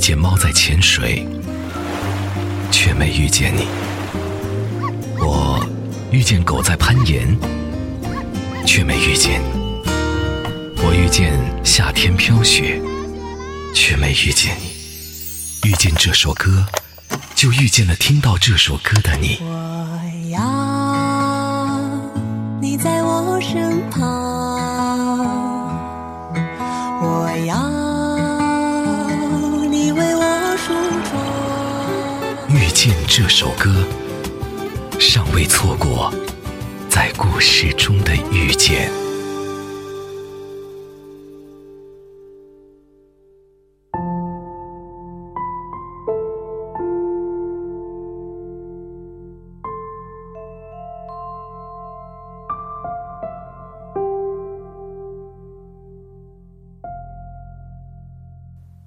见猫在潜水，却没遇见你；我遇见狗在攀岩，却没遇见你；我遇见夏天飘雪，却没遇见你。遇见这首歌，就遇见了听到这首歌的你。我要你在我身旁，我要这首歌，尚未错过在故事中的遇见。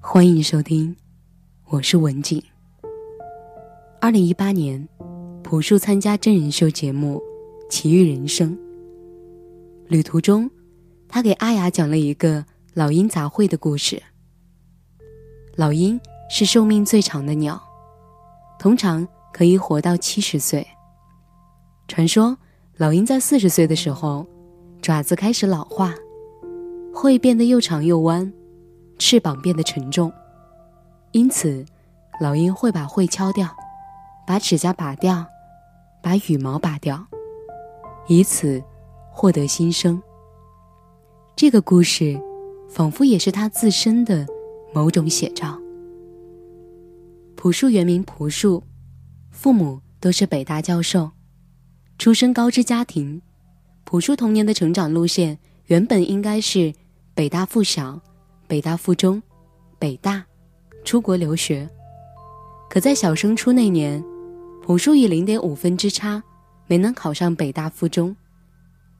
欢迎收听，我是文静。二零一八年，朴树参加真人秀节目《奇遇人生》。旅途中，他给阿雅讲了一个老鹰杂烩的故事。老鹰是寿命最长的鸟，通常可以活到七十岁。传说，老鹰在四十岁的时候，爪子开始老化，会变得又长又弯。翅膀变得沉重，因此，老鹰会把喙敲掉，把指甲拔掉，把羽毛拔掉，以此获得新生。这个故事，仿佛也是他自身的某种写照。朴树原名朴树，父母都是北大教授，出身高知家庭。朴树童年的成长路线原本应该是北大附小。北大附中，北大，出国留学。可在小升初那年，朴树以零点五分之差没能考上北大附中。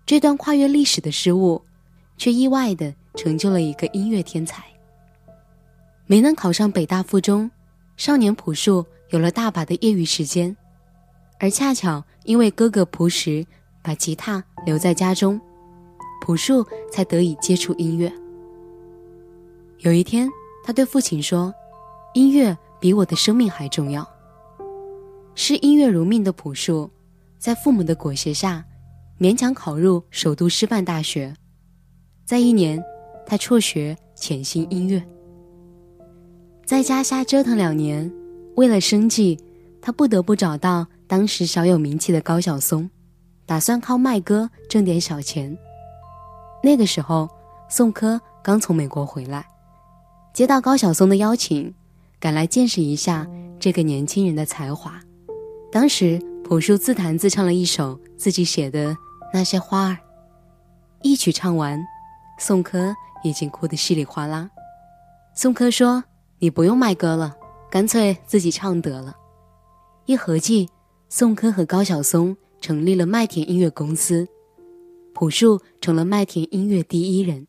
这段跨越历史的失误，却意外的成就了一个音乐天才。没能考上北大附中，少年朴树有了大把的业余时间，而恰巧因为哥哥朴实把吉他留在家中，朴树才得以接触音乐。有一天，他对父亲说：“音乐比我的生命还重要。”视音乐如命的朴树，在父母的裹挟下，勉强考入首都师范大学。在一年，他辍学潜心音乐。在家瞎折腾两年，为了生计，他不得不找到当时小有名气的高晓松，打算靠卖歌挣点小钱。那个时候，宋柯刚从美国回来。接到高晓松的邀请，赶来见识一下这个年轻人的才华。当时朴树自弹自唱了一首自己写的《那些花儿》，一曲唱完，宋柯已经哭得稀里哗啦。宋柯说：“你不用卖歌了，干脆自己唱得了。”一合计，宋柯和高晓松成立了麦田音乐公司，朴树成了麦田音乐第一人。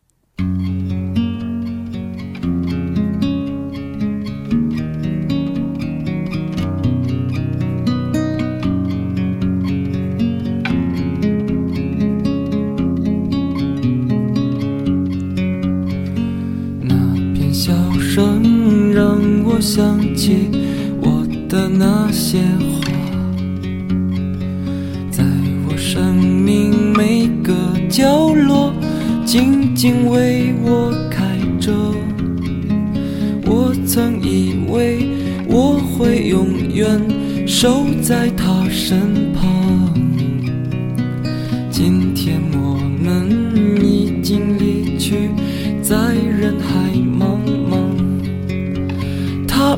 想起我的那些话，在我生命每个角落静静为我开着。我曾以为我会永远守在他身旁，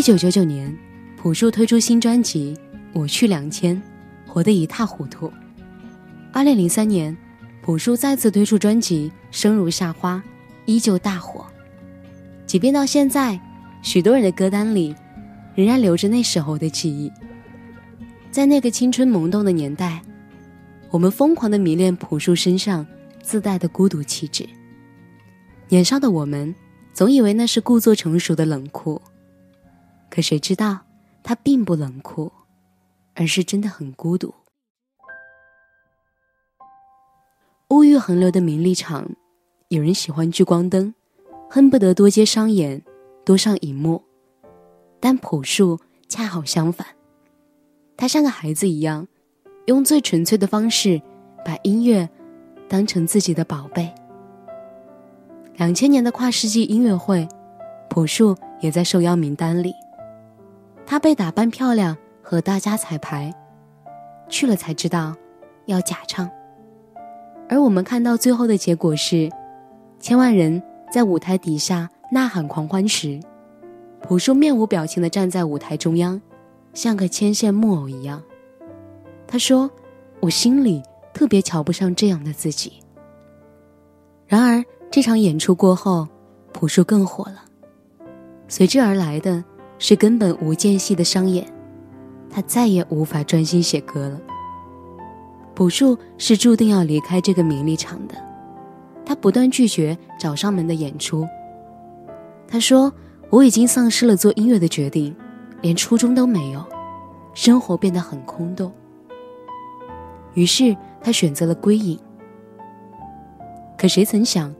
一九九九年，朴树推出新专辑《我去两千》，活得一塌糊涂。二零零三年，朴树再次推出专辑《生如夏花》，依旧大火。即便到现在，许多人的歌单里仍然留着那时候的记忆。在那个青春萌动的年代，我们疯狂地迷恋朴树身上自带的孤独气质。年少的我们总以为那是故作成熟的冷酷。可谁知道，他并不冷酷，而是真的很孤独。物欲横流的名利场，有人喜欢聚光灯，恨不得多接商演，多上荧幕。但朴树恰好相反，他像个孩子一样，用最纯粹的方式，把音乐当成自己的宝贝。两千年的跨世纪音乐会，朴树也在受邀名单里。他被打扮漂亮和大家彩排，去了才知道要假唱。而我们看到最后的结果是，千万人在舞台底下呐喊狂欢时，朴树面无表情地站在舞台中央，像个牵线木偶一样。他说：“我心里特别瞧不上这样的自己。”然而这场演出过后，朴树更火了，随之而来的。是根本无间隙的商演，他再也无法专心写歌了。朴树是注定要离开这个名利场的，他不断拒绝找上门的演出。他说：“我已经丧失了做音乐的决定，连初衷都没有，生活变得很空洞。”于是他选择了归隐。可谁曾想，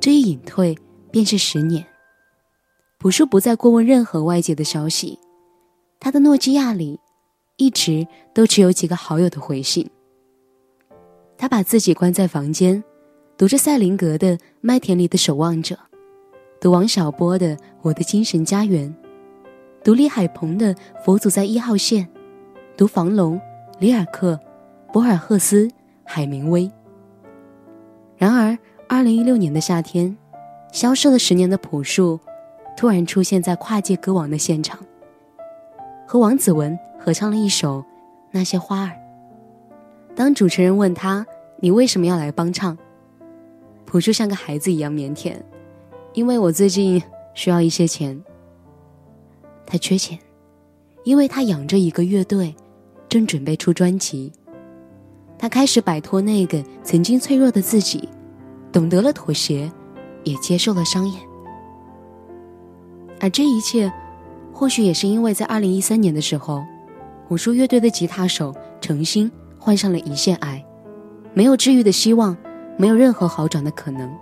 这一隐退便是十年。朴树不再过问任何外界的消息，他的诺基亚里一直都只有几个好友的回信。他把自己关在房间，读着赛林格的《麦田里的守望者》，读王小波的《我的精神家园》，读李海鹏的《佛祖在一号线》，读房龙、里尔克、博尔赫斯、海明威。然而，二零一六年的夏天，消失了十年的朴树，突然出现在跨界歌王的现场，和王子文合唱了一首《那些花儿》。当主持人问他：“你为什么要来帮唱？”朴树像个孩子一样腼腆，因为我最近需要一些钱。他缺钱，因为他养着一个乐队，正准备出专辑。他开始摆脱那个曾经脆弱的自己，懂得了妥协，也接受了商演。而这一切，或许也是因为在二零一三年的时候，朴树乐队的吉他手程心患上了胰腺癌，没有治愈的希望，没有任何好转的可能。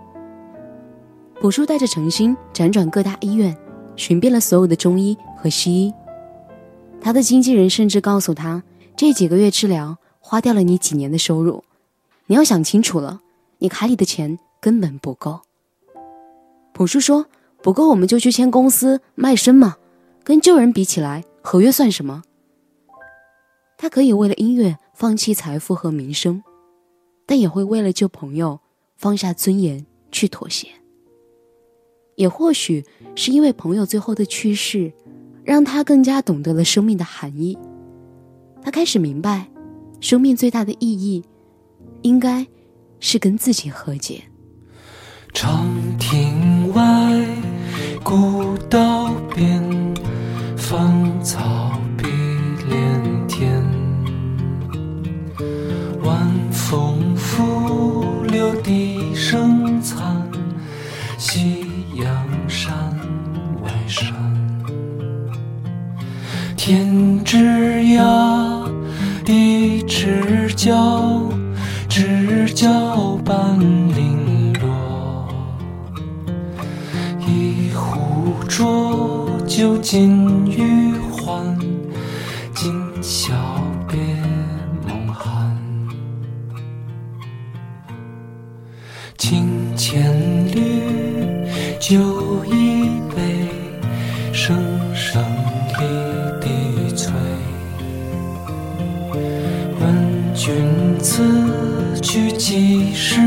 朴树带着程心辗转各大医院，寻遍了所有的中医和西医。他的经纪人甚至告诉他，这几个月治疗。花掉了你几年的收入，你要想清楚了，你卡里的钱根本不够。朴树说：“不够，我们就去签公司卖身嘛，跟旧人比起来，合约算什么？”他可以为了音乐放弃财富和名声，但也会为了救朋友放下尊严去妥协。也或许是因为朋友最后的去世，让他更加懂得了生命的含义，他开始明白。生命最大的意义，应该是跟自己和解。长亭，古道边，声声离滴催。问君此去几时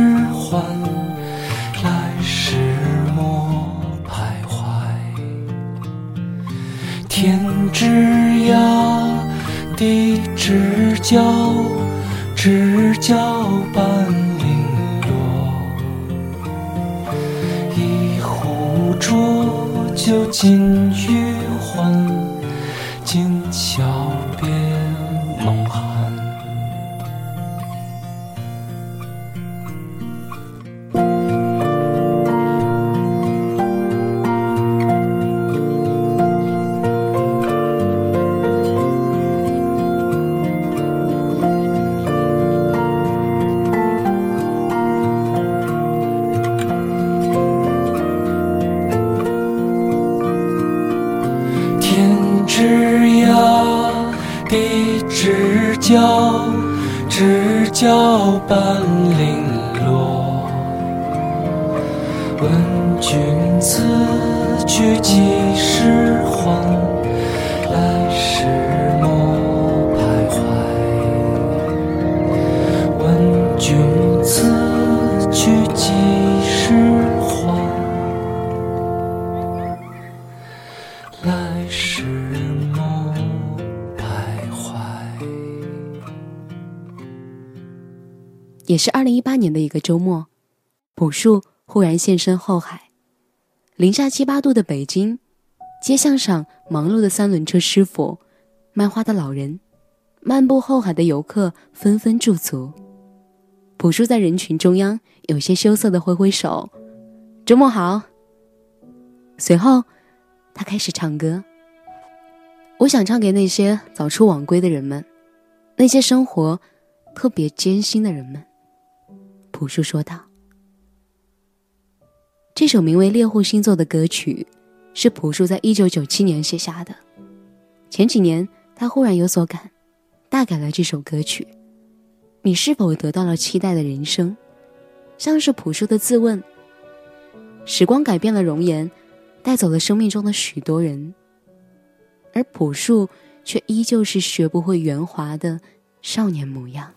Bye. 也是二零一八年的一个周末，朴树忽然现身后海，零下七八度的北京，街巷上忙碌的三轮车师傅、卖花的老人、漫步后海的游客纷纷驻足。朴树在人群中央有些羞涩的挥挥手：“周末好。”随后，他开始唱歌。我想唱给那些早出晚归的人们，那些生活特别艰辛的人们。朴树说道：“这首名为《猎户星座》的歌曲，是朴树在一九九七年写下的。前几年，他忽然有所感，大改了这首歌曲。你是否得到了期待的人生？像是朴树的自问。时光改变了容颜，带走了生命中的许多人，而朴树却依旧是学不会圆滑的少年模样。”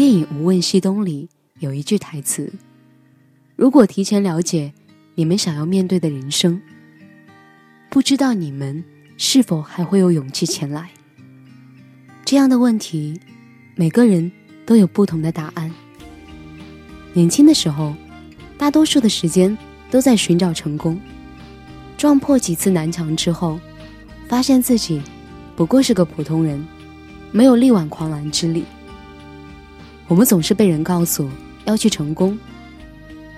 电影《无问西东》里有一句台词：“如果提前了解你们想要面对的人生，不知道你们是否还会有勇气前来。”这样的问题，每个人都有不同的答案。年轻的时候，大多数的时间都在寻找成功，撞破几次南墙之后，发现自己不过是个普通人，没有力挽狂澜之力。我们总是被人告诉要去成功，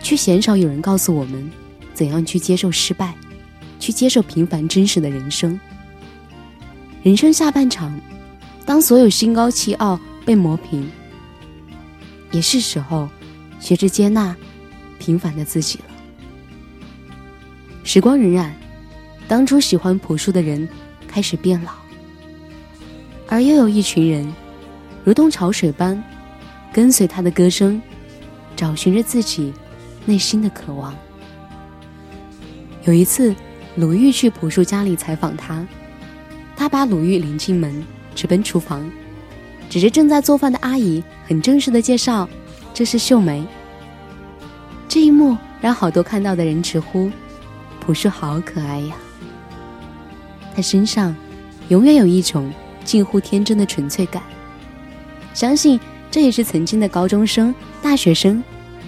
却鲜少有人告诉我们怎样去接受失败，去接受平凡真实的人生。人生下半场，当所有心高气傲被磨平，也是时候。学着接纳平凡的自己了。时光荏苒，当初喜欢朴树的人开始变老，而又有一群人，如同潮水般跟随他的歌声，找寻着自己内心的渴望。有一次，鲁豫去朴树家里采访他，他把鲁豫领进门，直奔厨房，指着正在做饭的阿姨，很正式的介绍。这是秀梅。这一幕让好多看到的人直呼：“朴树好可爱呀！”他身上永远有一种近乎天真的纯粹感。相信这也是曾经的高中生、大学生，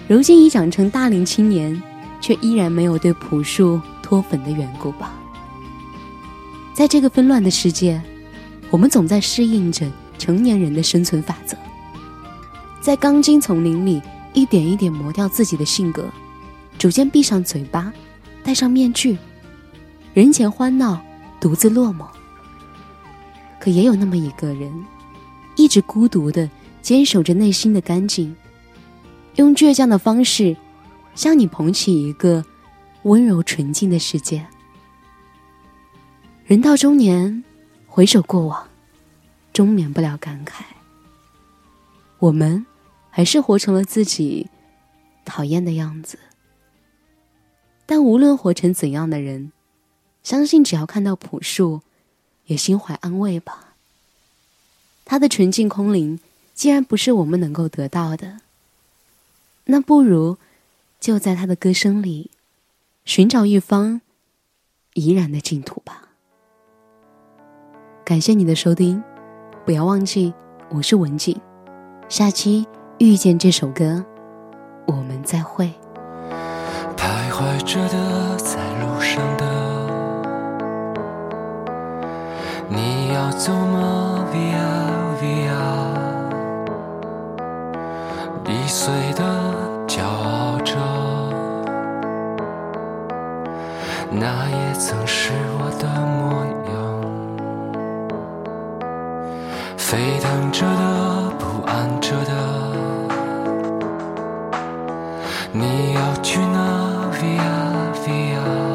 如今已长成大龄青年，却依然没有对朴树脱粉的缘故吧。在这个纷乱的世界，我们总在适应着成年人的生存法则。在钢筋丛林里，一点一点磨掉自己的性格，逐渐闭上嘴巴，戴上面具，人前欢闹，独自落寞。可也有那么一个人，一直孤独的坚守着内心的干净，用倔强的方式，向你捧起一个温柔纯净的世界。人到中年，回首过往，终免不了感慨。我们。还是活成了自己讨厌的样子。但无论活成怎样的人，相信只要看到朴树，也心怀安慰吧。他的纯净空灵，既然不是我们能够得到的，那不如就在他的歌声里，寻找一方怡然的净土吧。感谢你的收听，不要忘记，我是文静，下期。遇见这首歌，我们再会。徘徊着的，在路上的，你要走吗？Via 易碎的，骄傲着，那也曾是我的模样。沸腾着的，不安着的。你要去哪？Via Via，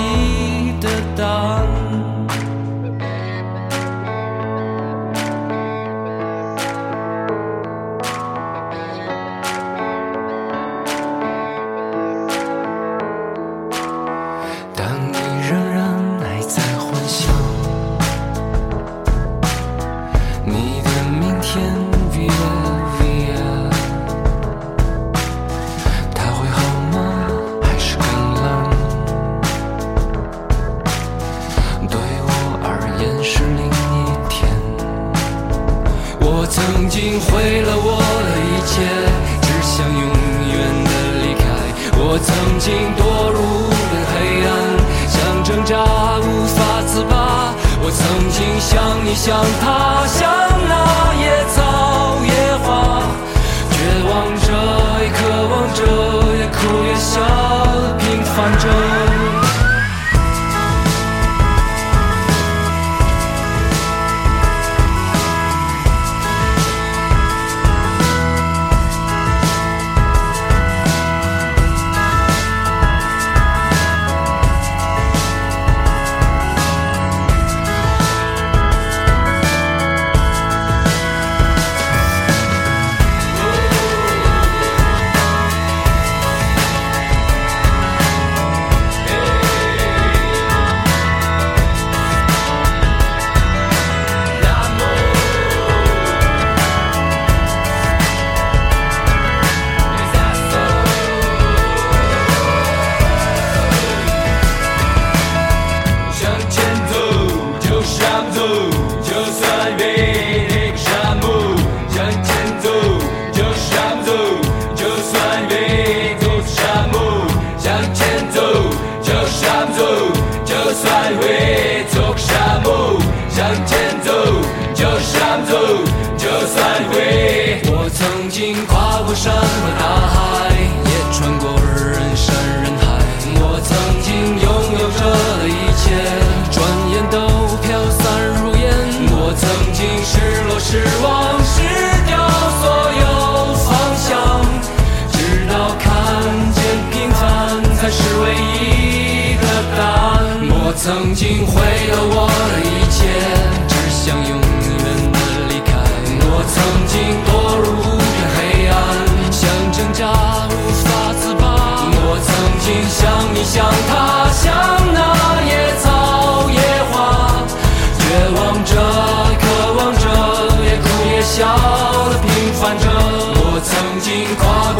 心堕入无边黑暗，想挣扎无法自拔。我曾经像你，像他，像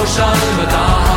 过山和大海。